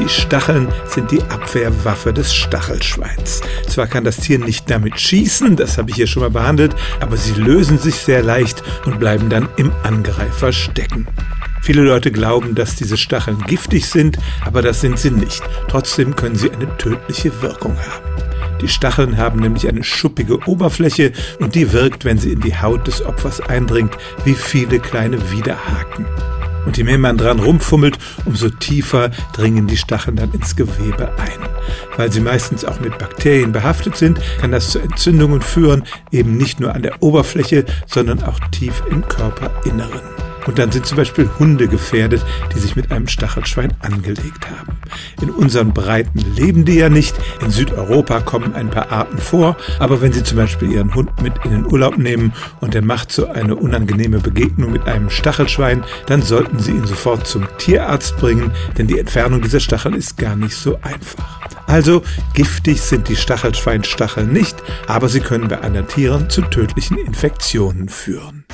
Die Stacheln sind die Abwehrwaffe des Stachelschweins. Zwar kann das Tier nicht damit schießen, das habe ich hier schon mal behandelt, aber sie lösen sich sehr leicht und bleiben dann im Angreifer stecken. Viele Leute glauben, dass diese Stacheln giftig sind, aber das sind sie nicht. Trotzdem können sie eine tödliche Wirkung haben. Die Stacheln haben nämlich eine schuppige Oberfläche und die wirkt, wenn sie in die Haut des Opfers eindringt, wie viele kleine Widerhaken. Und je mehr man dran rumfummelt, umso tiefer dringen die Stacheln dann ins Gewebe ein. Weil sie meistens auch mit Bakterien behaftet sind, kann das zu Entzündungen führen, eben nicht nur an der Oberfläche, sondern auch tief im Körperinneren. Und dann sind zum Beispiel Hunde gefährdet, die sich mit einem Stachelschwein angelegt haben. In unseren Breiten leben die ja nicht. In Südeuropa kommen ein paar Arten vor. Aber wenn Sie zum Beispiel Ihren Hund mit in den Urlaub nehmen und er macht so eine unangenehme Begegnung mit einem Stachelschwein, dann sollten Sie ihn sofort zum Tierarzt bringen, denn die Entfernung dieser Stachel ist gar nicht so einfach. Also giftig sind die Stachelschweinstacheln nicht, aber sie können bei anderen Tieren zu tödlichen Infektionen führen.